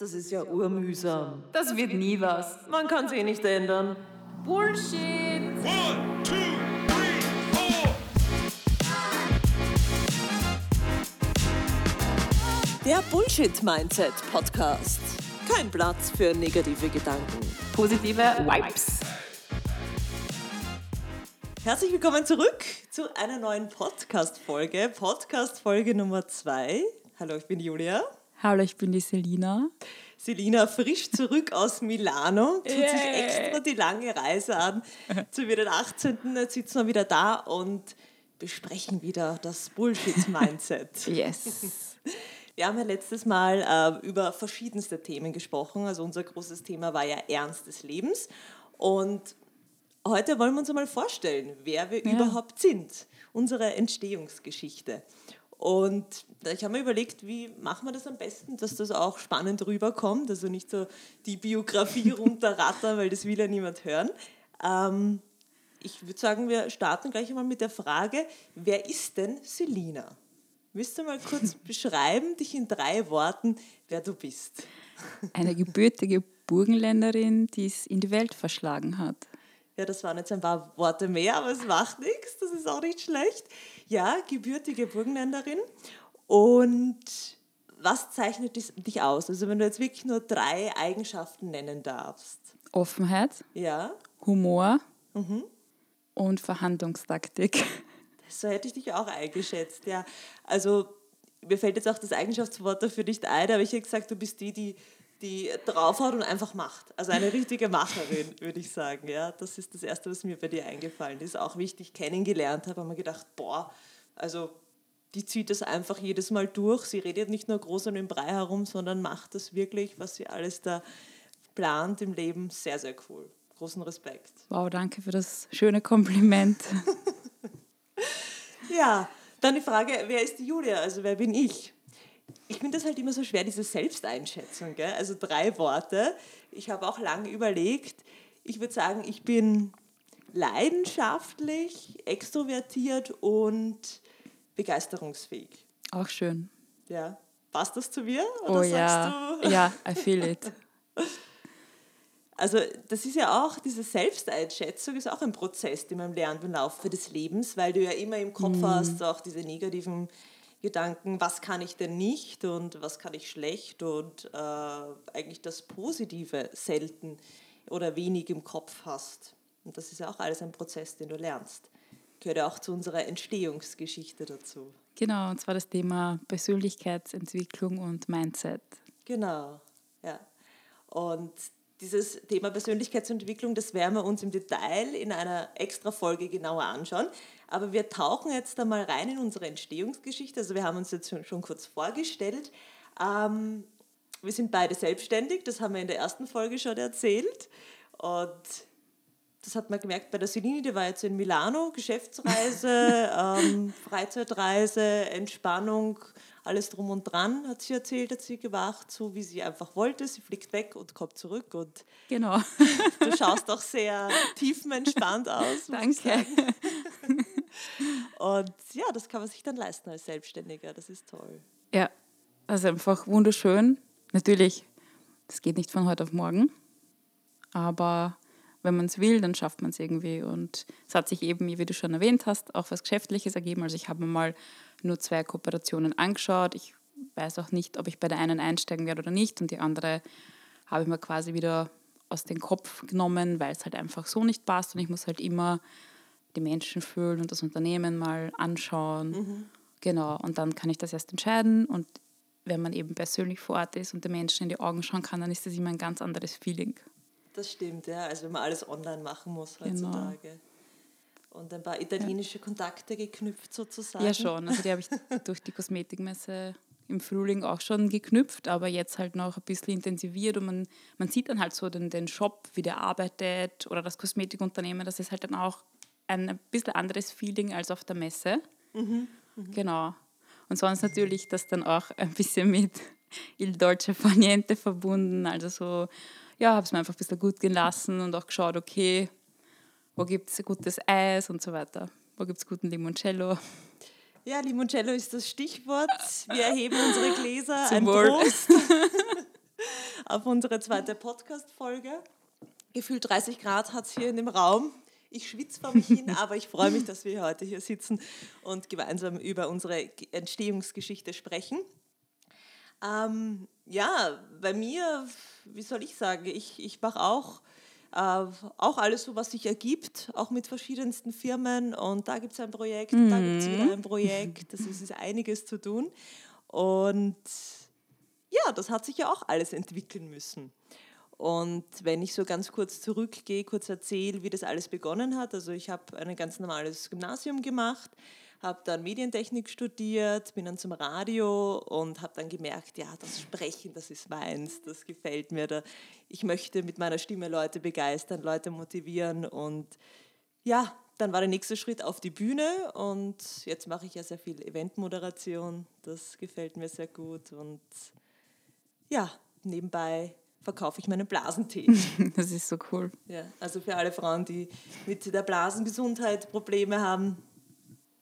Das ist ja urmühsam. Das wird nie was. Man kann es eh nicht ändern. Bullshit. One, two, three, four. Der Bullshit Mindset Podcast. Kein Platz für negative Gedanken. Positive Vibes. Herzlich willkommen zurück zu einer neuen Podcast-Folge. Podcast-Folge Nummer zwei. Hallo, ich bin Julia. Hallo, ich bin die Selina. Selina frisch zurück aus Milano, tut sich Yay. extra die lange Reise an. Zu wieder den 18. Jetzt sitzen wir wieder da und besprechen wieder das Bullshit-Mindset. Yes. Wir haben ja letztes Mal äh, über verschiedenste Themen gesprochen. Also unser großes Thema war ja Ernst des Lebens. Und heute wollen wir uns einmal vorstellen, wer wir überhaupt sind. Unsere Entstehungsgeschichte. Und ich habe mir überlegt, wie machen wir das am besten, dass das auch spannend rüberkommt. Also nicht so die Biografie runterrattern, weil das will ja niemand hören. Ähm, ich würde sagen, wir starten gleich einmal mit der Frage, wer ist denn Selina? Willst du mal kurz beschreiben, dich in drei Worten, wer du bist? Eine gebürtige Burgenländerin, die es in die Welt verschlagen hat. Ja, das waren jetzt ein paar Worte mehr, aber es macht nichts, das ist auch nicht schlecht. Ja, gebürtige Burgenländerin. Und was zeichnet dich aus? Also wenn du jetzt wirklich nur drei Eigenschaften nennen darfst. Offenheit, Ja, Humor und Verhandlungstaktik. so hätte ich dich auch eingeschätzt, ja. Also mir fällt jetzt auch das Eigenschaftswort dafür nicht ein, aber ich hätte gesagt, du bist die, die, die draufhaut und einfach macht. Also eine richtige Macherin, würde ich sagen. Ja, das ist das Erste, was mir bei dir eingefallen ist. Auch wie ich dich kennengelernt habe, habe mir gedacht, boah, also die zieht das einfach jedes Mal durch. Sie redet nicht nur groß um den Brei herum, sondern macht das wirklich, was sie alles da plant im Leben. Sehr, sehr cool. Großen Respekt. Wow, danke für das schöne Kompliment. Ja, dann die Frage, wer ist die Julia? Also wer bin ich? Ich finde das halt immer so schwer, diese Selbsteinschätzung. Gell? Also drei Worte. Ich habe auch lange überlegt. Ich würde sagen, ich bin leidenschaftlich, extrovertiert und begeisterungsfähig. Auch schön. Ja. Passt das zu mir? Oder Oh ja. du? Ja, I feel it. Also das ist ja auch, diese Selbsteinschätzung ist auch ein Prozess, den man lernt im Laufe des Lebens, weil du ja immer im Kopf hast, auch diese negativen Gedanken, was kann ich denn nicht und was kann ich schlecht und äh, eigentlich das Positive selten oder wenig im Kopf hast. Und das ist ja auch alles ein Prozess, den du lernst. Gehört ja auch zu unserer Entstehungsgeschichte dazu. Genau, und zwar das Thema Persönlichkeitsentwicklung und Mindset. Genau, ja. Und dieses Thema Persönlichkeitsentwicklung, das werden wir uns im Detail in einer extra Folge genauer anschauen. Aber wir tauchen jetzt einmal rein in unsere Entstehungsgeschichte. Also wir haben uns jetzt schon, kurz vorgestellt. Ähm, wir sind beide selbstständig, das haben wir in der ersten Folge schon erzählt. Und das hat man gemerkt bei der Selini, die war jetzt in Milano, Geschäftsreise, ähm, Freizeitreise, Entspannung, alles drum und dran, hat sie erzählt, hat sie gemacht, so wie sie einfach wollte. Sie fliegt weg und kommt zurück und Genau. du schaust auch sehr tiefenentspannt aus. Danke. Und ja, das kann man sich dann leisten als Selbstständiger, das ist toll. Ja, also einfach wunderschön. Natürlich, das geht nicht von heute auf morgen, aber wenn man es will, dann schafft man es irgendwie. Und es hat sich eben, wie du schon erwähnt hast, auch was Geschäftliches ergeben. Also ich habe mir mal nur zwei Kooperationen angeschaut. Ich weiß auch nicht, ob ich bei der einen einsteigen werde oder nicht. Und die andere habe ich mir quasi wieder aus dem Kopf genommen, weil es halt einfach so nicht passt. Und ich muss halt immer die Menschen fühlen und das Unternehmen mal anschauen. Genau, und dann kann ich das erst entscheiden. Und wenn man eben persönlich vor Ort ist und den Menschen in die Augen schauen kann, dann ist das immer ein ganz anderes Feeling. Das stimmt, ja, also wenn man alles online machen muss Genau. heutzutage. Und ein paar italienische Kontakte geknüpft sozusagen. Ja, schon. Also die habe ich durch die Kosmetikmesse im Frühling auch schon geknüpft, aber jetzt halt noch ein bisschen intensiviert und man, man sieht dann halt so den, den Shop, wie der arbeitet oder das Kosmetikunternehmen. Das ist halt dann auch ein bisschen anderes Feeling als auf der Messe. Genau. Und sonst natürlich das dann auch ein bisschen mit Il Dolce Far Niente verbunden. Also so, ja, habe es mir einfach ein bisschen gut gehen lassen und auch geschaut, okay, wo gibt es gutes Eis und so weiter. Wo gibt es guten Limoncello? Ja, Limoncello ist das Stichwort. Wir erheben unsere Gläser. Zum ein Wohl. Prost. auf unsere zweite Podcast-Folge. Gefühlt 30 Grad hat es hier in dem Raum. Ich schwitze vor mich hin, aber ich freue mich, dass wir heute hier sitzen und gemeinsam über unsere Entstehungsgeschichte sprechen. Ähm, ja, bei mir, wie soll ich sagen, ich, ich mache auch, äh, auch alles so, was sich ergibt, auch mit verschiedensten Firmen. Und da gibt es ein Projekt, da gibt es wieder ein Projekt. Das ist, ist einiges zu tun. Und ja, das hat sich ja auch alles entwickeln müssen. Und wenn ich so ganz kurz zurückgehe, kurz erzähle, wie das alles begonnen hat. Also ich habe ein ganz normales Gymnasium gemacht, habe dann Medientechnik studiert, bin dann zum Radio und habe dann gemerkt, ja, das Sprechen, das ist meins, das gefällt mir. Da, ich möchte mit meiner Stimme Leute begeistern, Leute motivieren und ja, dann war der nächste Schritt auf die Bühne und jetzt mache ich ja sehr viel Eventmoderation. Das gefällt mir sehr gut und ja, nebenbei verkaufe ich meinen Blasentee. Das ist so cool. Ja, also für alle Frauen, die mit der Blasengesundheit Probleme haben,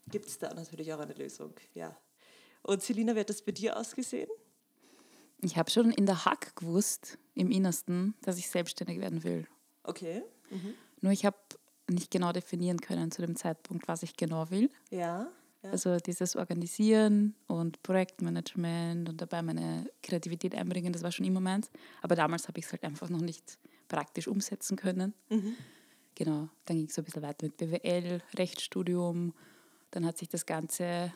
gibt es da natürlich auch eine Lösung. Ja. Und Selina, wie hat das bei dir ausgesehen? Ich habe schon in der Hack gewusst, im Innersten, dass ich selbstständig werden will. Okay. Nur ich habe nicht genau definieren können zu dem Zeitpunkt, was ich genau will. Ja. Ja. Also dieses Organisieren und Projektmanagement und dabei meine Kreativität einbringen, das war schon immer meins. Aber damals habe ich es halt einfach noch nicht praktisch umsetzen können. Genau, dann ging es so ein bisschen weiter mit BWL, Rechtsstudium. Dann hat sich das Ganze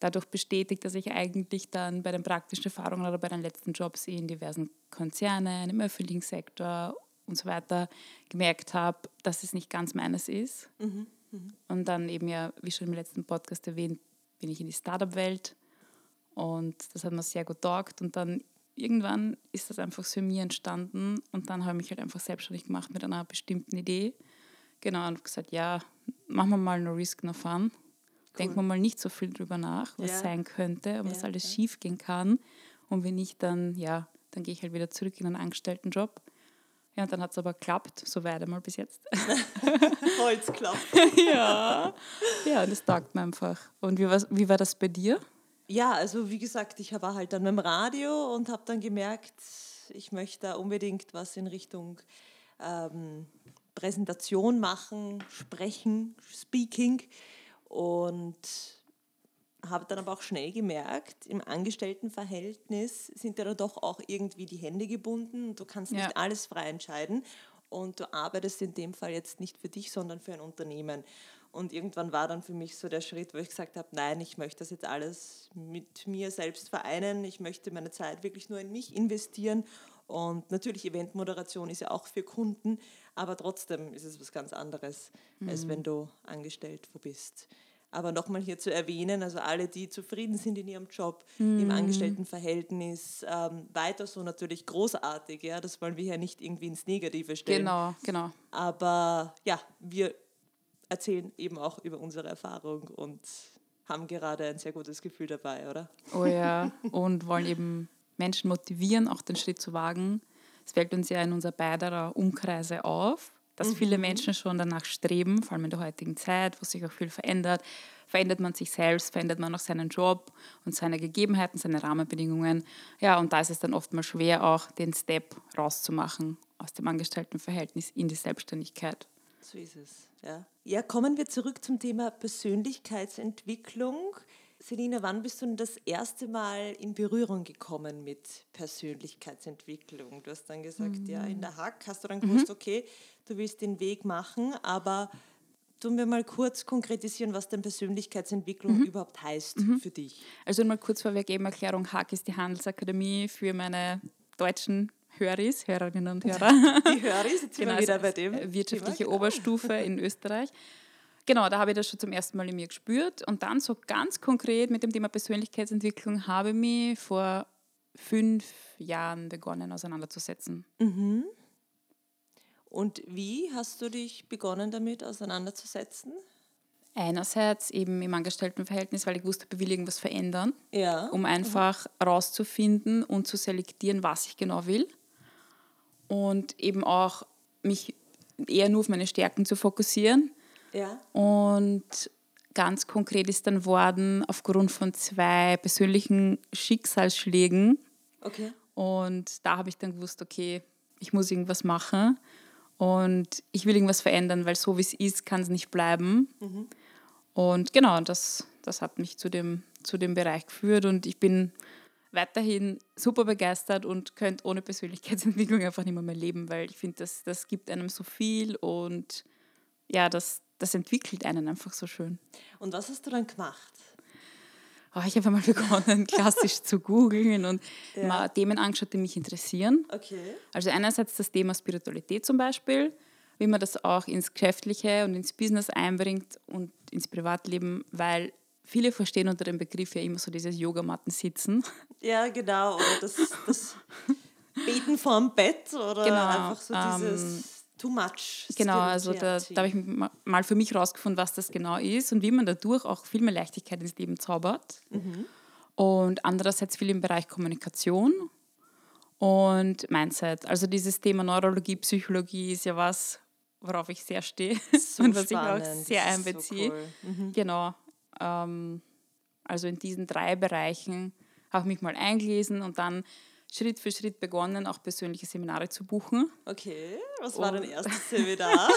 dadurch bestätigt, dass ich eigentlich dann bei den praktischen Erfahrungen oder bei den letzten Jobs in diversen Konzernen, im öffentlichen Sektor und so weiter gemerkt habe, dass es nicht ganz meines ist. Und dann eben ja, wie schon im letzten Podcast erwähnt, bin ich in die Startup-Welt und das hat mir sehr gut taugt und dann irgendwann ist das einfach für mich entstanden und dann habe ich mich halt einfach selbstständig gemacht mit einer bestimmten Idee. Genau, und gesagt, ja, machen wir mal no risk, no fun. Denken wir mal nicht so viel drüber nach, was Ja. sein könnte und was Ja, alles ja. schief gehen kann. Und wenn nicht, dann, ja, dann gehe ich halt wieder zurück in einen Angestelltenjob. Ja, und dann hat es aber geklappt, so weit einmal bis jetzt. Holzklapp. ja. Ja, das taugt mir einfach. Und wie, war- wie war das bei dir? Ja, also wie gesagt, ich war halt dann beim Radio und habe dann gemerkt, ich möchte da unbedingt was in Richtung ähm, Präsentation machen, sprechen, Speaking und habe dann aber auch schnell gemerkt, im Angestelltenverhältnis sind ja doch auch irgendwie die Hände gebunden und du kannst Ja. nicht alles frei entscheiden und du arbeitest in dem Fall jetzt nicht für dich, sondern für ein Unternehmen. Und irgendwann war dann für mich so der Schritt, wo ich gesagt habe, nein, ich möchte das jetzt alles mit mir selbst vereinen. Ich möchte meine Zeit wirklich nur in mich investieren. Und natürlich, Eventmoderation ist ja auch für Kunden, aber trotzdem ist es was ganz anderes, als wenn du angestellt wo bist. Aber nochmal hier zu erwähnen, also alle, die zufrieden sind in ihrem Job, im Angestelltenverhältnis, ähm, weiter so natürlich großartig. Ja, das wollen wir ja nicht irgendwie ins Negative stellen. Genau, genau. Aber ja, wir erzählen eben auch über unsere Erfahrung und haben gerade ein sehr gutes Gefühl dabei, oder? Oh ja, und wollen eben Menschen motivieren, auch den Schritt zu wagen. Es fällt uns ja in unserer beider Umkreise auf, dass viele Menschen schon danach streben, vor allem in der heutigen Zeit, wo sich auch viel verändert. Verändert man sich selbst, verändert man auch seinen Job und seine Gegebenheiten, seine Rahmenbedingungen. Ja, und da ist es dann oft mal schwer, auch den Step rauszumachen aus dem Angestelltenverhältnis in die Selbstständigkeit. So ist es. Ja. ja, kommen wir zurück zum Thema Persönlichkeitsentwicklung. Selina, wann bist du denn das erste Mal in Berührung gekommen mit Persönlichkeitsentwicklung? Du hast dann gesagt, ja, in der Hack hast du dann gewusst, okay, du willst den Weg machen, aber tun wir mal kurz konkretisieren, was denn Persönlichkeitsentwicklung überhaupt heißt für dich. Also mal kurz vorweg eben Erklärung, HAK ist die Handelsakademie für meine deutschen Höris, Hörerinnen und Hörer. Die Höris, jetzt sind wir wieder also bei dem. wirtschaftliche Thema, genau. Oberstufe in Österreich. Genau, da habe ich das schon zum ersten Mal in mir gespürt. Und dann so ganz konkret mit dem Thema Persönlichkeitsentwicklung habe ich mich vor fünf Jahren begonnen auseinanderzusetzen. Und wie hast du dich begonnen damit auseinanderzusetzen? Einerseits eben im Angestelltenverhältnis, weil ich wusste, ich will irgendwas verändern, Ja. um einfach herauszufinden und zu selektieren, was ich genau will. Und eben auch mich eher nur auf meine Stärken zu fokussieren. Ja. Und ganz konkret ist dann worden, aufgrund von zwei persönlichen Schicksalsschlägen Okay. Und da habe ich dann gewusst, okay, ich muss irgendwas machen und ich will irgendwas verändern, weil so wie es ist, kann es nicht bleiben. Und genau, das, das hat mich zu dem, zu dem Bereich geführt und ich bin weiterhin super begeistert und könnte ohne Persönlichkeitsentwicklung einfach nicht mehr, mehr leben, weil ich finde, das, das gibt einem so viel und ja, das, das entwickelt einen einfach so schön. Und was hast du dann gemacht? Oh, ich habe einmal begonnen, klassisch zu googeln und Ja. mal Themen angeschaut, die mich interessieren. Okay. Also einerseits das Thema Spiritualität zum Beispiel, wie man das auch ins Geschäftliche und ins Business einbringt und ins Privatleben, weil viele verstehen unter dem Begriff ja immer so dieses Yogamatten-Sitzen. Ja, genau. Oder das, das Beten vorm Bett oder Genau, einfach so ähm, dieses Too much. Genau, also da, da habe ich ma- mal für mich rausgefunden, was das genau ist und wie man dadurch auch viel mehr Leichtigkeit ins Leben zaubert. Und andererseits viel im Bereich Kommunikation und Mindset. Also dieses Thema Neurologie, Psychologie ist ja was, worauf ich sehr stehe So und was spannend, ich auch sehr ist so einbeziehe. cool. Genau. Ähm, also in diesen drei Bereichen habe ich mich mal eingelesen und dann Schritt für Schritt begonnen, auch persönliche Seminare zu buchen. Okay, was war dein erstes Seminar?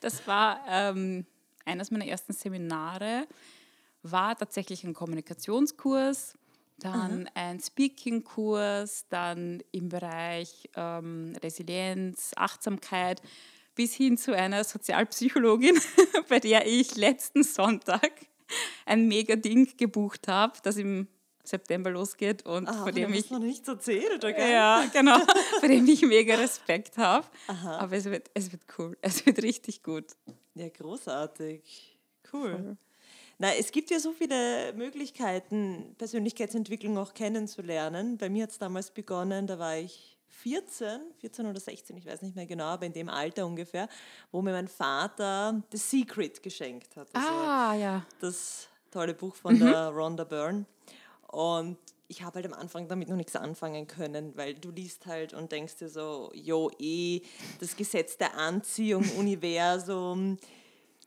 Das war ähm, eines meiner ersten Seminare, war tatsächlich ein Kommunikationskurs, dann ein Speaking-Kurs, dann im Bereich ähm, Resilienz, Achtsamkeit, bis hin zu einer Sozialpsychologin, bei der ich letzten Sonntag ein mega Ding gebucht habe, das im September losgeht und Ah, von dem ich noch nichts erzählt, okay? ja, genau. Vor dem ich mega Respekt habe. Aber es wird, es wird cool. Es wird richtig gut. Ja, großartig. Cool. Na, es gibt ja so viele Möglichkeiten, Persönlichkeitsentwicklung auch kennenzulernen. Bei mir hat es damals begonnen, da war ich 14, 14 oder 16, ich weiß nicht mehr genau, aber in dem Alter ungefähr, wo mir mein Vater The Secret geschenkt hat. Also Ah, ja. das tolle Buch von der Rhonda Byrne. Und ich habe halt am Anfang damit noch nichts anfangen können, weil du liest halt und denkst dir so, jo, eh, das Gesetz der Anziehung, Universum,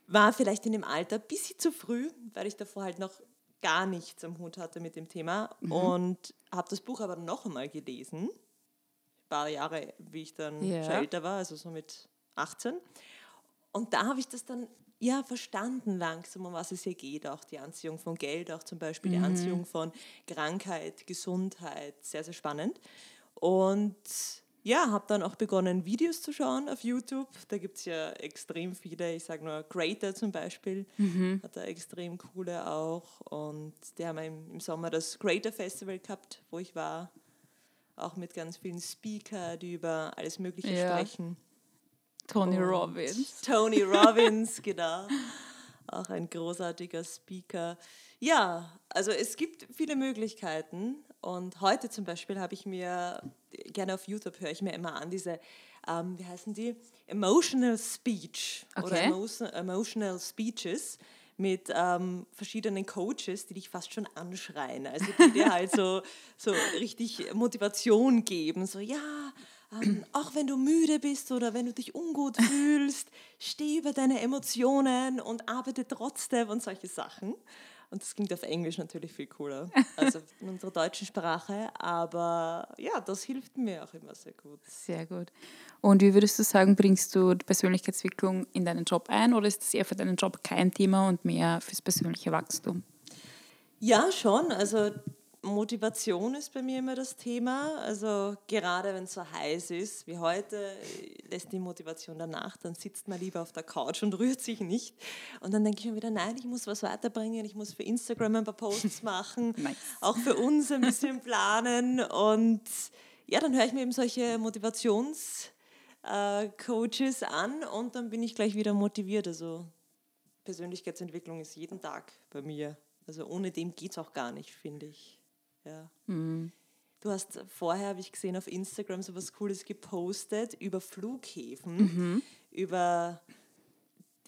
war vielleicht in dem Alter ein bisschen zu früh, weil ich davor halt noch gar nichts am Hut hatte mit dem Thema. Und habe das Buch aber noch einmal gelesen, ein paar Jahre, wie ich dann Ja. schon älter war, also so mit 18. Und da habe ich das dann ja verstanden langsam, um was es hier geht. Auch die Anziehung von Geld, auch zum Beispiel die Anziehung von Krankheit, Gesundheit. Sehr, sehr spannend. Und ja, habe dann auch begonnen, Videos zu schauen auf YouTube. Da gibt es ja extrem viele. Ich sage nur Creator zum Beispiel. Hat da extrem coole auch. Und die haben im, im Sommer das Creator Festival gehabt, wo ich war. Auch mit ganz vielen Speaker, die über alles Mögliche Ja. sprechen. Tony Und Robbins. Tony Robbins, genau. Auch ein großartiger Speaker. Ja, also es gibt viele Möglichkeiten. Und heute zum Beispiel habe ich mir, gerne auf YouTube höre ich mir immer an, diese, ähm, wie heißen die? Emotional Speech oder Okay. Emo Emotional Speeches mit ähm, verschiedenen Coaches, die dich fast schon anschreien. Also die dir halt so, so richtig Motivation geben. So, ja, ähm, auch wenn du müde bist oder wenn du dich ungut fühlst, steh über deine Emotionen und arbeite trotzdem und solche Sachen. Und das klingt auf Englisch natürlich viel cooler, also in unserer deutschen Sprache. Aber ja, das hilft mir auch immer sehr gut. Sehr gut. Und wie würdest du sagen, bringst du die Persönlichkeitsentwicklung in deinen Job ein oder ist das eher für deinen Job kein Thema und mehr fürs persönliche Wachstum? Ja, schon. Also Motivation ist bei mir immer das Thema. Also gerade wenn es so heiß ist wie heute, lässt die Motivation danach. Dann sitzt man lieber auf der Couch und rührt sich nicht. Und dann denke ich mir wieder, nein, ich muss was weiterbringen. Ich muss für Instagram ein paar Posts machen. Nice. Auch für uns ein bisschen planen. Und ja, dann höre ich mir eben solche Motivationscoaches äh, an und dann bin ich gleich wieder motiviert. Also Persönlichkeitsentwicklung ist jeden Tag bei mir. Also ohne dem geht es auch gar nicht, finde ich. Ja. Du hast vorher, habe ich gesehen, auf Instagram so was Cooles gepostet über Flughäfen, über,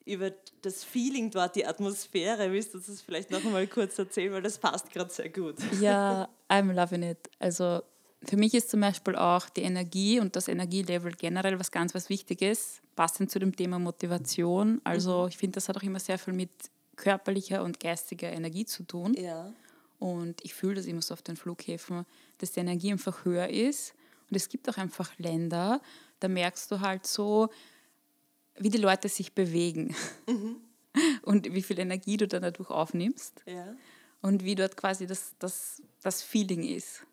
über das Feeling dort, die Atmosphäre. Willst du das vielleicht noch einmal kurz erzählen, weil das passt gerade sehr gut. Ja, I'm loving it. Also für mich ist zum Beispiel auch die Energie und das Energielevel generell was ganz was Wichtiges, passend zu dem Thema Motivation. Also ich finde, das hat auch immer sehr viel mit körperlicher und geistiger Energie zu tun. Ja. Und ich fühle das immer so auf den Flughäfen, dass die Energie einfach höher ist. Und es gibt auch einfach Länder, da merkst du halt so, wie die Leute sich bewegen und wie viel Energie du dann dadurch aufnimmst Ja. und wie dort quasi das, das, das Feeling ist.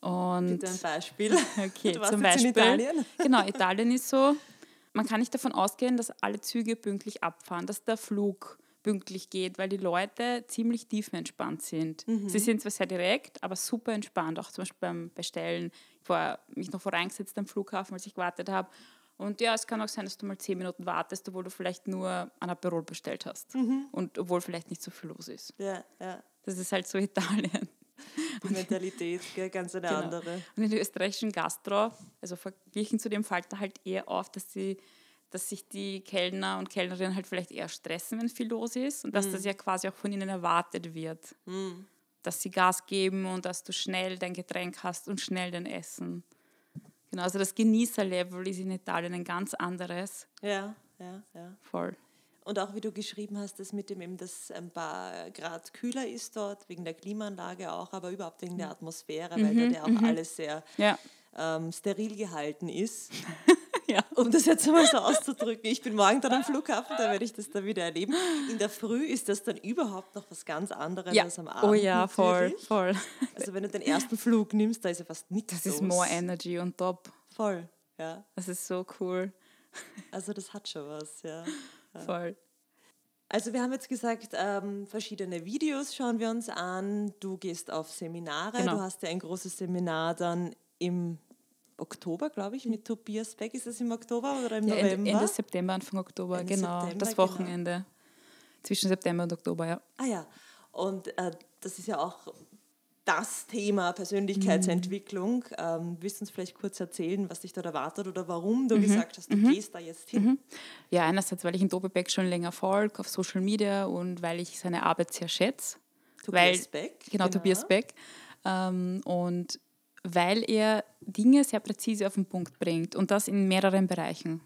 Und Bitte ein Beispiel. Okay, Du warst zum Beispiel. in Italien. Genau, Italien ist so, man kann nicht davon ausgehen, dass alle Züge pünktlich abfahren, dass der Flug pünktlich geht, weil die Leute ziemlich tiefenentspannt sind. Mhm. Sie sind zwar sehr direkt, aber super entspannt, auch zum Beispiel beim Bestellen. Ich war mich noch voreingesetzt am Flughafen, als ich gewartet habe. Und ja, es kann auch sein, dass du mal zehn Minuten wartest, obwohl du vielleicht nur ein Aperol bestellt hast. Mhm. Und obwohl vielleicht nicht so viel los ist. Ja, ja. Das ist halt so Italien. Die Mentalität, gell, ganz eine Genau. andere. Und in der österreichischen Gastro, also verglichen zu dem fällt da halt eher auf, dass, die, dass sich die Kellner und Kellnerinnen halt vielleicht eher stressen, wenn viel los ist und dass das ja quasi auch von ihnen erwartet wird. Dass sie Gas geben und dass du schnell dein Getränk hast und schnell dein Essen. Genau, also das Genießerlevel ist in Italien ein ganz anderes. Ja, ja, ja. Voll. Und auch wie du geschrieben hast, das mit dem eben, dass ein paar Grad kühler ist dort, wegen der Klimaanlage auch, aber überhaupt wegen der Atmosphäre, weil dort ja auch alles sehr Ja. ähm, steril gehalten ist. ja. Um das jetzt mal so auszudrücken. Ich bin morgen dann am Flughafen, da werde ich das dann wieder erleben. In der Früh ist das dann überhaupt noch was ganz anderes ja. als am Abend. Oh ja, voll, natürlich. voll. Also wenn du den ersten Flug nimmst, da ist ja fast nichts Das ist los. more energy on top. Voll, ja. Das ist so cool. Also das hat schon was, ja. Voll. Also wir haben jetzt gesagt, ähm, verschiedene Videos schauen wir uns an. Du gehst auf Seminare. Genau. Du hast ja ein großes Seminar dann im Oktober, glaube ich, mit Tobias Beck. Ist es im Oktober oder im Ja, Ende, November? Ende September, Anfang Oktober, Ende genau. September, das genau. Wochenende. Zwischen September und Oktober, ja. Ah ja, und äh, das ist ja auch das Thema Persönlichkeitsentwicklung. Ähm, willst du uns vielleicht kurz erzählen, was dich dort erwartet oder warum du gesagt hast, du gehst da jetzt hin? Ja, einerseits, weil ich in Dobebeck schon länger folge auf Social Media und weil ich seine Arbeit sehr schätze. Tobias weil, Beck, Genau, genau. Tobias Beck. Ähm, und weil er Dinge sehr präzise auf den Punkt bringt und das in mehreren Bereichen.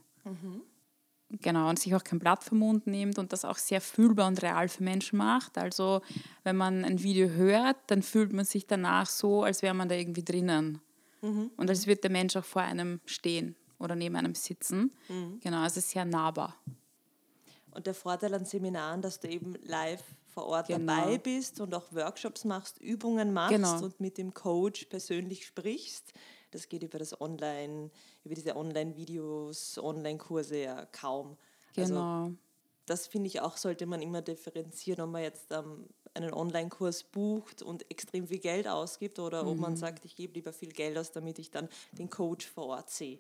Genau, und sich auch kein Blatt vom Mund nimmt und das auch sehr fühlbar und real für Menschen macht. Also, wenn man ein Video hört, dann fühlt man sich danach so, als wäre man da irgendwie drinnen. Und als würde der Mensch auch vor einem stehen oder neben einem sitzen. Genau, also sehr nahbar. Und der Vorteil an Seminaren, dass du eben live vor Ort Genau. dabei bist und auch Workshops machst, Übungen machst Genau. und mit dem Coach persönlich sprichst. Das geht über das Online, über diese Online-Videos, Online-Kurse ja kaum. Also Genau. das finde ich auch, sollte man immer differenzieren, ob man jetzt ähm, einen Online-Kurs bucht und extrem viel Geld ausgibt oder ob Mhm. man sagt, ich gebe lieber viel Geld aus, damit ich dann den Coach vor Ort sehe.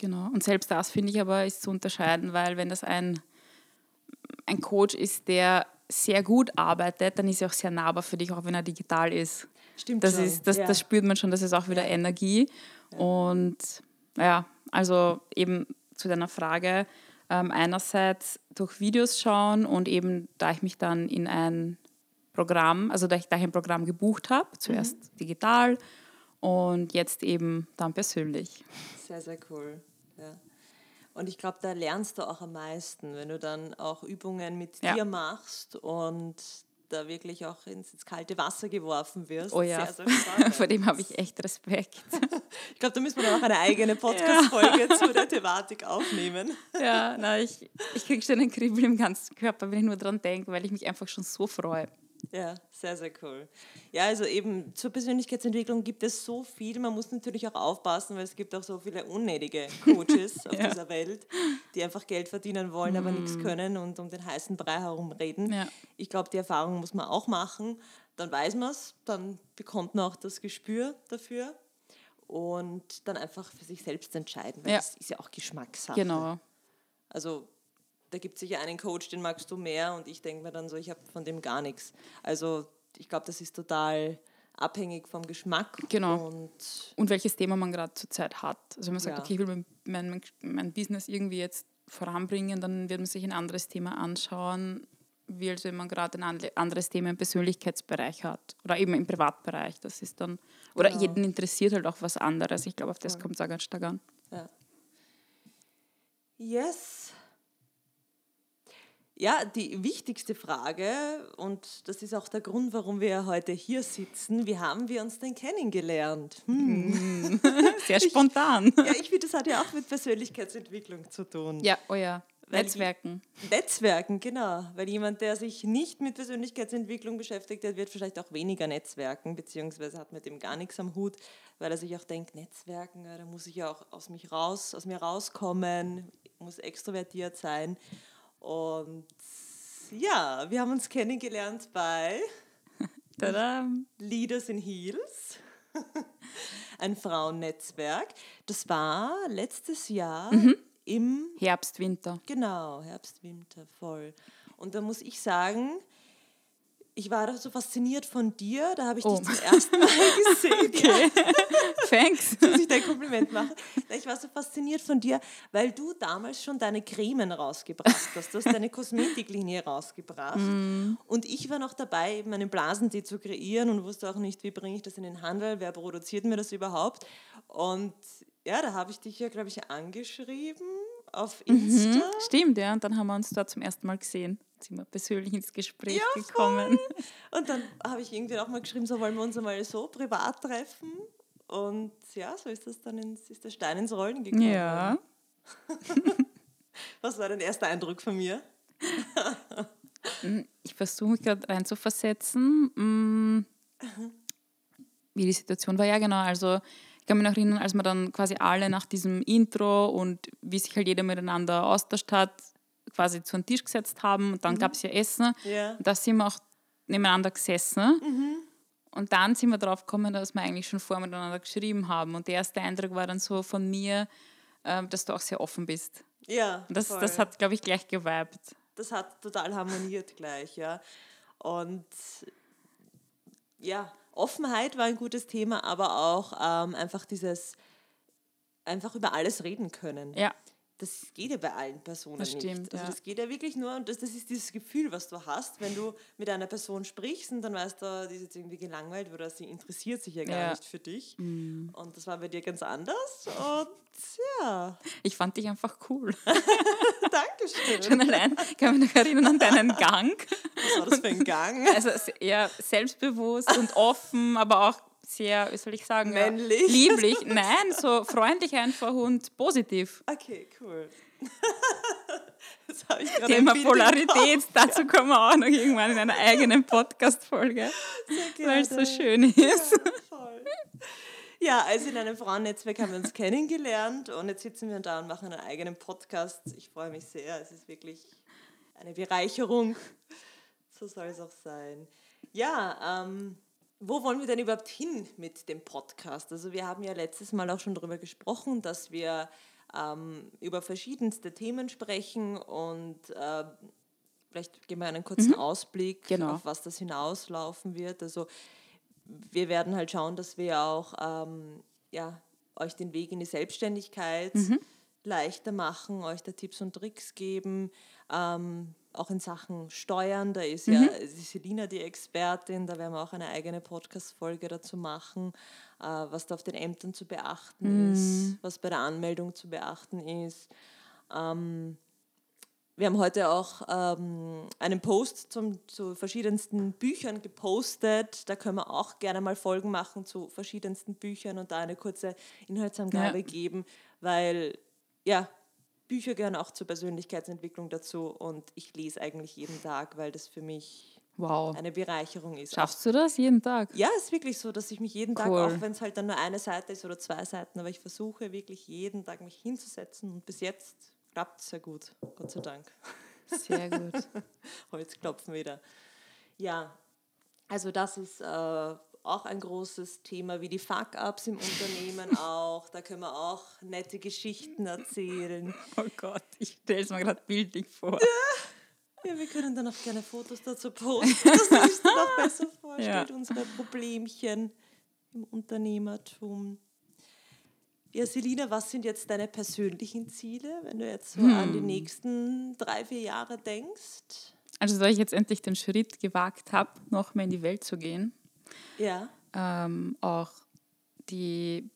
Genau. Und selbst das finde ich aber ist zu unterscheiden, weil wenn das ein, ein Coach ist, der sehr gut arbeitet, dann ist er auch sehr nahbar für dich, auch wenn er digital ist. Stimmt Das, schon, ist, das, ja. das spürt man schon, das ist auch wieder Energie. Und ja, also eben zu deiner Frage, ähm, einerseits durch Videos schauen und eben, da ich mich dann in ein Programm, also da ich, da ich ein Programm gebucht habe, zuerst Mhm. digital und jetzt eben dann persönlich. Sehr, sehr cool. Ja. Und ich glaube, da lernst du auch am meisten, wenn du dann auch Übungen mit Ja. dir machst und da wirklich auch ins, ins kalte Wasser geworfen wirst. Oh ja, Sehr, sehr vor dem habe ich echt Respekt. Ich glaube, da müssen wir dann auch eine eigene Podcast-Folge zu der Thematik aufnehmen. Ja, na, ich, ich kriege schon einen Kribbel im ganzen Körper, wenn ich nur dran denke, weil ich mich einfach schon so freue. Ja, sehr, sehr cool. Ja, also eben zur Persönlichkeitsentwicklung gibt es so viel. Man muss natürlich auch aufpassen, weil es gibt auch so viele unnötige Coaches auf dieser Welt, die einfach Geld verdienen wollen, aber nichts können und um den heißen Brei herumreden. Ja. Ich glaube, die Erfahrung muss man auch machen. Dann weiß man es, dann bekommt man auch das Gespür dafür und dann einfach für sich selbst entscheiden, weil Ja. das ist ja auch Geschmackssache. Genau. Also da gibt es sicher einen Coach, den magst du mehr und ich denke mir dann so, ich habe von dem gar nichts. Also ich glaube, das ist total abhängig vom Geschmack. Genau. Und Und welches Thema man gerade zurzeit hat. Also wenn man sagt, Ja. okay, ich will mein, mein, mein Business irgendwie jetzt voranbringen, dann wird man sich ein anderes Thema anschauen, wie als wenn man gerade ein anderes Thema im Persönlichkeitsbereich hat oder eben im Privatbereich. Das ist dann, oder Genau. jeden interessiert halt auch was anderes. Ich glaube, auf das kommt es auch ganz stark an. ja. Yes. Ja, die wichtigste Frage, und das ist auch der Grund, warum wir heute hier sitzen, wie haben wir uns denn kennengelernt? Hm. Sehr spontan. Ja, ich finde, das hat ja auch mit Persönlichkeitsentwicklung zu tun. Ja, oh ja. Weil Netzwerken. Netzwerken, genau. Weil jemand, der sich nicht mit Persönlichkeitsentwicklung beschäftigt, der wird vielleicht auch weniger Netzwerken, beziehungsweise hat mit dem gar nichts am Hut, weil er sich auch denkt, Netzwerken, da muss ich ja auch aus, mich raus, aus mir rauskommen, muss extrovertiert sein. Und ja, wir haben uns kennengelernt bei Tada. Leaders in Heels, ein Frauennetzwerk. Das war letztes Jahr im Herbst, Winter. Genau, Herbst, Winter, voll. Und da muss ich sagen, ich war da so fasziniert von dir, da habe ich Oh. dich zum ersten Mal gesehen. ja, Thanks. muss ich dir ein Kompliment machen. Na, Ich war so fasziniert von dir, weil du damals schon deine Cremen rausgebracht hast. Du hast deine Kosmetiklinie rausgebracht. Und ich war noch dabei, eben einen Blasentee zu kreieren und wusste auch nicht, wie bringe ich das in den Handel, wer produziert mir das überhaupt. Und ja, da habe ich dich ja, glaube ich, angeschrieben auf Insta. Stimmt, ja. Und dann haben wir uns da zum ersten Mal gesehen. Sind wir persönlich ins Gespräch gekommen. Und dann habe ich irgendwie auch mal geschrieben, so wollen wir uns einmal so privat treffen. Und ja, so ist das dann ins, ist der Stein ins Rollen gekommen. Ja. Was war dein erster Eindruck von mir? Ich versuche mich gerade reinzuversetzen. mm, Wie die Situation war, ja genau. Also ich kann mich noch erinnern, als wir dann quasi alle nach diesem Intro und wie sich halt jeder miteinander austauscht hat, quasi zu einem Tisch gesetzt haben und dann gab es ja Essen. Ja. Und da sind wir auch nebeneinander gesessen. Und dann sind wir drauf gekommen, dass wir eigentlich schon vorher miteinander geschrieben haben. Und der erste Eindruck war dann so von mir, ähm, dass du auch sehr offen bist. Ja, Und das, voll. das hat, glaube ich, gleich geweibt. das hat total harmoniert gleich, ja. Und ja, Offenheit war ein gutes Thema, aber auch ähm, einfach dieses einfach über alles reden können. Ja, Das geht ja bei allen Personen Das nicht. stimmt, also ja. das geht ja wirklich nur und das, das ist dieses Gefühl, was du hast, wenn du mit einer Person sprichst und dann weißt du, die ist jetzt irgendwie gelangweilt oder sie interessiert sich ja gar Ja. Mhm. nicht für dich. Und das war bei dir ganz anders. Und ja, ich fand dich einfach cool. Dankeschön. Schon allein kann mich noch erinnern an deinen Gang. Was war das für ein Gang? Also eher selbstbewusst und offen, aber auch sehr, wie soll ich sagen, ja, Männlich. lieblich. Nein, so freundlich einfach und positiv. Okay, cool. Das habe ich gerade Thema Polarität, Kopf. dazu kommen wir auch noch irgendwann in einer eigenen Podcast-Folge, weil es so schön ist. Ja, voll. Ja, also in einem Frauennetzwerk haben wir uns kennengelernt und jetzt sitzen wir da und machen einen eigenen Podcast. Ich freue mich sehr. Es ist wirklich eine Bereicherung. So soll es auch sein. Ja, ähm, wo wollen wir denn überhaupt hin mit dem Podcast? Also wir haben ja letztes Mal auch schon darüber gesprochen, dass wir ähm, über verschiedenste Themen sprechen und äh, vielleicht geben wir einen kurzen Ausblick, Genau. auf was das hinauslaufen wird. Also wir werden halt schauen, dass wir auch ähm, ja, euch den Weg in die Selbstständigkeit leichter machen, euch da Tipps und Tricks geben, ähm, auch in Sachen Steuern. Da ist ja die Selina die Expertin, da werden wir auch eine eigene Podcast-Folge dazu machen, äh, was da auf den Ämtern zu beachten ist, was bei der Anmeldung zu beachten ist. Wir haben heute auch ähm, einen Post zum, zu verschiedensten Büchern gepostet. Da können wir auch gerne mal Folgen machen zu verschiedensten Büchern und da eine kurze Inhaltsangabe Ja. geben, weil ja, Bücher gehören auch zur Persönlichkeitsentwicklung dazu und ich lese eigentlich jeden Tag, weil das für mich Wow. eine Bereicherung ist. Schaffst du das jeden Tag? Ja, es ist wirklich so, dass ich mich jeden Tag, Cool. auch wenn es halt dann nur eine Seite ist oder zwei Seiten, aber ich versuche wirklich jeden Tag mich hinzusetzen und bis jetzt klappt es sehr gut, Gott sei Dank. Sehr gut. Holzklopfen wieder. Ja, also das ist äh, auch ein großes Thema, wie die Fuck-Ups im Unternehmen auch. Da können wir auch nette Geschichten erzählen. Oh Gott, ich stelle es mir gerade bildlich vor. Ja, wir können dann auch gerne Fotos dazu posten, dass man sich das noch besser vorstellt, Ja. unsere Problemchen im Unternehmertum. Ja, Selina, was sind jetzt deine persönlichen Ziele, wenn du jetzt so an Hm. die nächsten drei, vier Jahre denkst? Also, da ich jetzt endlich den Schritt gewagt habe, noch mehr in die Welt zu gehen, Ja, ähm, auch die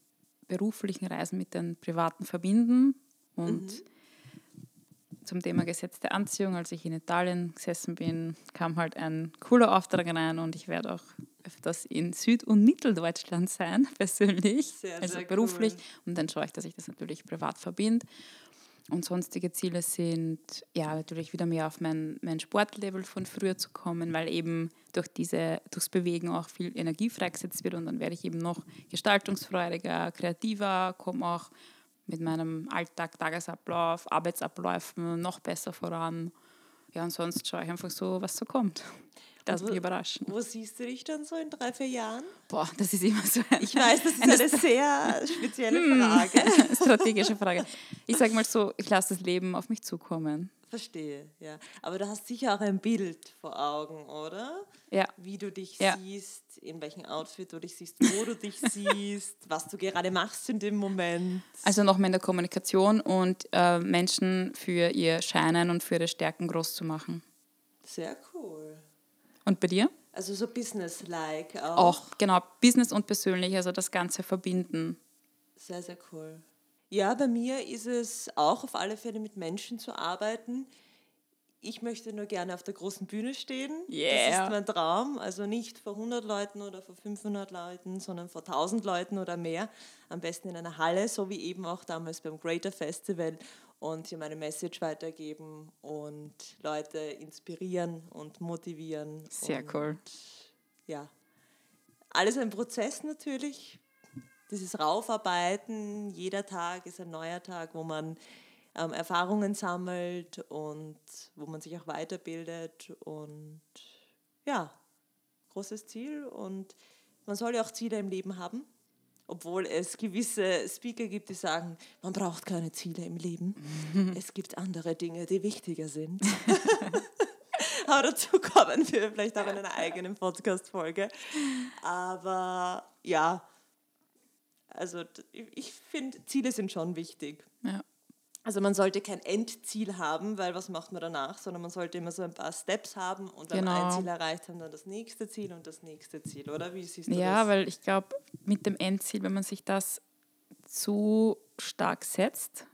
beruflichen Reisen mit den privaten verbinden und zum Thema gesetzte Anziehung, als ich in Italien gesessen bin, kam halt ein cooler Auftrag rein und ich werde auch öfters in Süd- und Mitteldeutschland sein, persönlich, Sehr, also sehr beruflich. cool. Und dann schaue ich, dass ich das natürlich privat verbinde. Und sonstige Ziele sind ja natürlich wieder mehr auf mein, mein Sportlevel von früher zu kommen, weil eben durch diese, durchs Bewegen auch viel Energie freigesetzt wird und dann werde ich eben noch gestaltungsfreudiger, kreativer, komme auch mit meinem Alltag, Tagesablauf, Arbeitsabläufen noch besser voran. Ja, und sonst schaue ich einfach so, was so kommt. Das wo- mich überraschen. Wo siehst du dich dann so in drei, vier Jahren? Boah, das ist immer so eine, Ich weiß, das ist eine sehr spezielle Frage. strategische Frage. Ich sage mal so, ich lasse das Leben auf mich zukommen. Verstehe, ja. Aber du hast sicher auch ein Bild vor Augen, oder? Ja. Wie du dich Ja. siehst, in welchem Outfit du dich siehst, wo du dich siehst, was du gerade machst in dem Moment. Also nochmal in der Kommunikation und äh, Menschen für ihr Scheinen und für ihre Stärken groß zu machen. Sehr cool. Und bei dir? Also so business-like auch. Auch, genau, Business und persönlich, also das Ganze verbinden. Sehr, sehr cool. Ja, bei mir ist es auch auf alle Fälle mit Menschen zu arbeiten. Ich möchte nur gerne auf der großen Bühne stehen. Das Yeah. ist mein Traum. Also nicht vor 100 Leuten oder vor 500 Leuten, sondern vor 1000 Leuten oder mehr. Am besten in einer Halle, so wie eben auch damals beim Greater Festival. Und hier meine Message weitergeben und Leute inspirieren und motivieren. Sehr und, cool. Ja, alles ein Prozess natürlich. Dieses Raufarbeiten, jeder Tag ist ein neuer Tag, wo man ähm, Erfahrungen sammelt und wo man sich auch weiterbildet. Und ja, großes Ziel. Und man soll ja auch Ziele im Leben haben. Obwohl es gewisse Speaker gibt, die sagen, man braucht keine Ziele im Leben. es gibt andere Dinge, die wichtiger sind. Aber dazu kommen wir vielleicht auch in einer eigenen Podcast-Folge. Aber ja, also ich finde, Ziele sind schon wichtig. Ja. Also man sollte kein Endziel haben, weil was macht man danach, sondern man sollte immer so ein paar Steps haben und wenn Genau. ein Ziel erreicht haben, dann das nächste Ziel und das nächste Ziel, oder? Wie siehst du Ja, das? weil ich glaube, mit dem Endziel, wenn man sich das zu stark setzt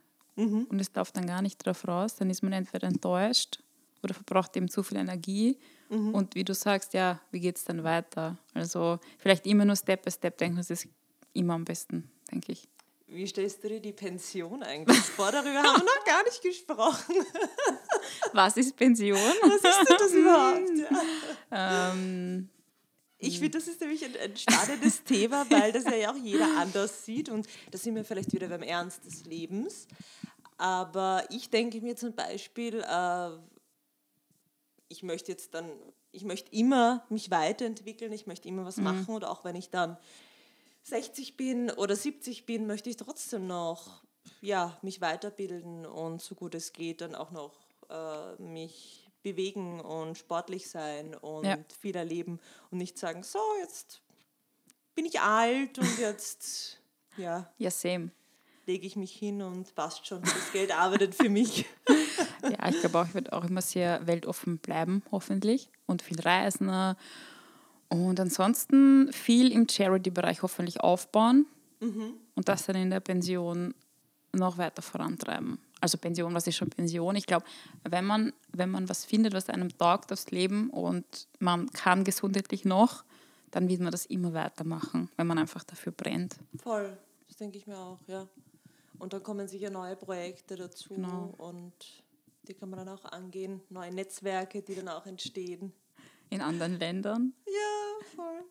und es läuft dann gar nicht drauf raus, dann ist man entweder enttäuscht oder verbraucht eben zu viel Energie. Und wie du sagst, ja, wie geht es dann weiter? Also vielleicht immer nur Step by Step denken, das ist immer am besten, denke ich. Wie stellst du dir die Pension eigentlich vor? Darüber haben wir noch gar nicht gesprochen. Was ist Pension? Was ist denn das überhaupt? Ja. ähm, Ich finde, das ist nämlich ein, ein spannendes Thema, weil das ja auch jeder anders sieht. Und da sind wir vielleicht wieder beim Ernst des Lebens. Aber ich denke mir zum Beispiel, äh, ich möchte jetzt dann, ich möchte immer mich weiterentwickeln, ich möchte immer was machen. Oder auch wenn ich dann 60 bin oder 70 bin, möchte ich trotzdem noch ja, mich weiterbilden und so gut es geht dann auch noch äh, mich bewegen und sportlich sein und Ja. viel erleben und nicht sagen, so, jetzt bin ich alt und jetzt ja, ja, same. lege ich mich hin und passt schon, das Geld arbeitet für mich. Ja, ich glaube auch, ich werde auch immer sehr weltoffen bleiben, hoffentlich. Und viel reisen. Und ansonsten viel im Charity-Bereich hoffentlich aufbauen. Und das dann in der Pension noch weiter vorantreiben. Also Pension, was ist schon Pension? Ich glaube, wenn man, wenn man was findet, was einem taugt aufs Leben und man kann gesundheitlich noch, dann wird man das immer weitermachen, wenn man einfach dafür brennt. Voll, das denke ich mir auch, ja. Und dann kommen sicher neue Projekte dazu Genau. und die kann man dann auch angehen, neue Netzwerke, die dann auch entstehen. In anderen Ländern. Ja, voll.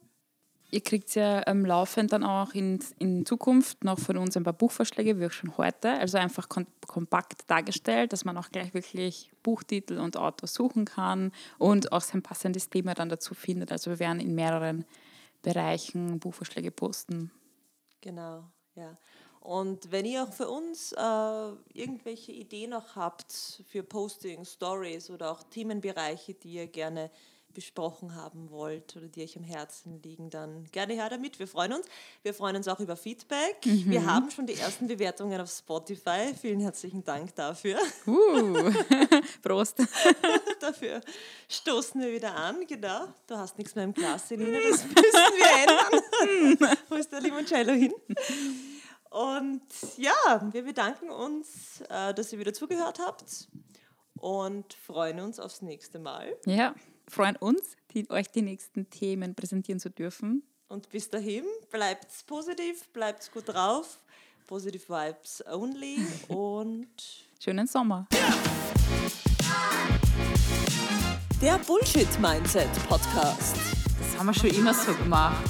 Ihr kriegt ja ähm, laufend dann auch in, in Zukunft noch von uns ein paar Buchvorschläge, wie auch schon heute. Also einfach kom kompakt dargestellt, dass man auch gleich wirklich Buchtitel und Autor suchen kann und auch sein passendes Thema dann dazu findet. Also wir werden in mehreren Bereichen Buchvorschläge posten. Genau, ja. Und wenn ihr auch für uns äh, irgendwelche Ideen noch habt für Posting, Stories oder auch Themenbereiche, die ihr gerne besprochen haben wollt oder die euch am Herzen liegen, dann gerne her damit. Wir freuen uns. Wir freuen uns auch über Feedback. Wir haben schon die ersten Bewertungen auf Spotify. Vielen herzlichen Dank dafür. Uh, Prost. dafür stoßen wir wieder an. Genau. Du hast nichts mehr im Glas, Selina. Das müssen wir ändern. Wo ist der Limoncello hin? Und ja, wir bedanken uns, äh, dass ihr wieder zugehört habt. und freuen uns aufs nächste Mal. Ja, freuen uns, die, euch die nächsten Themen präsentieren zu dürfen. Und bis dahin, bleibt's positiv, bleibt's gut drauf. Positive Vibes only und Schönen Sommer. der Bullshit Mindset Podcast. Das haben wir schon immer so gemacht.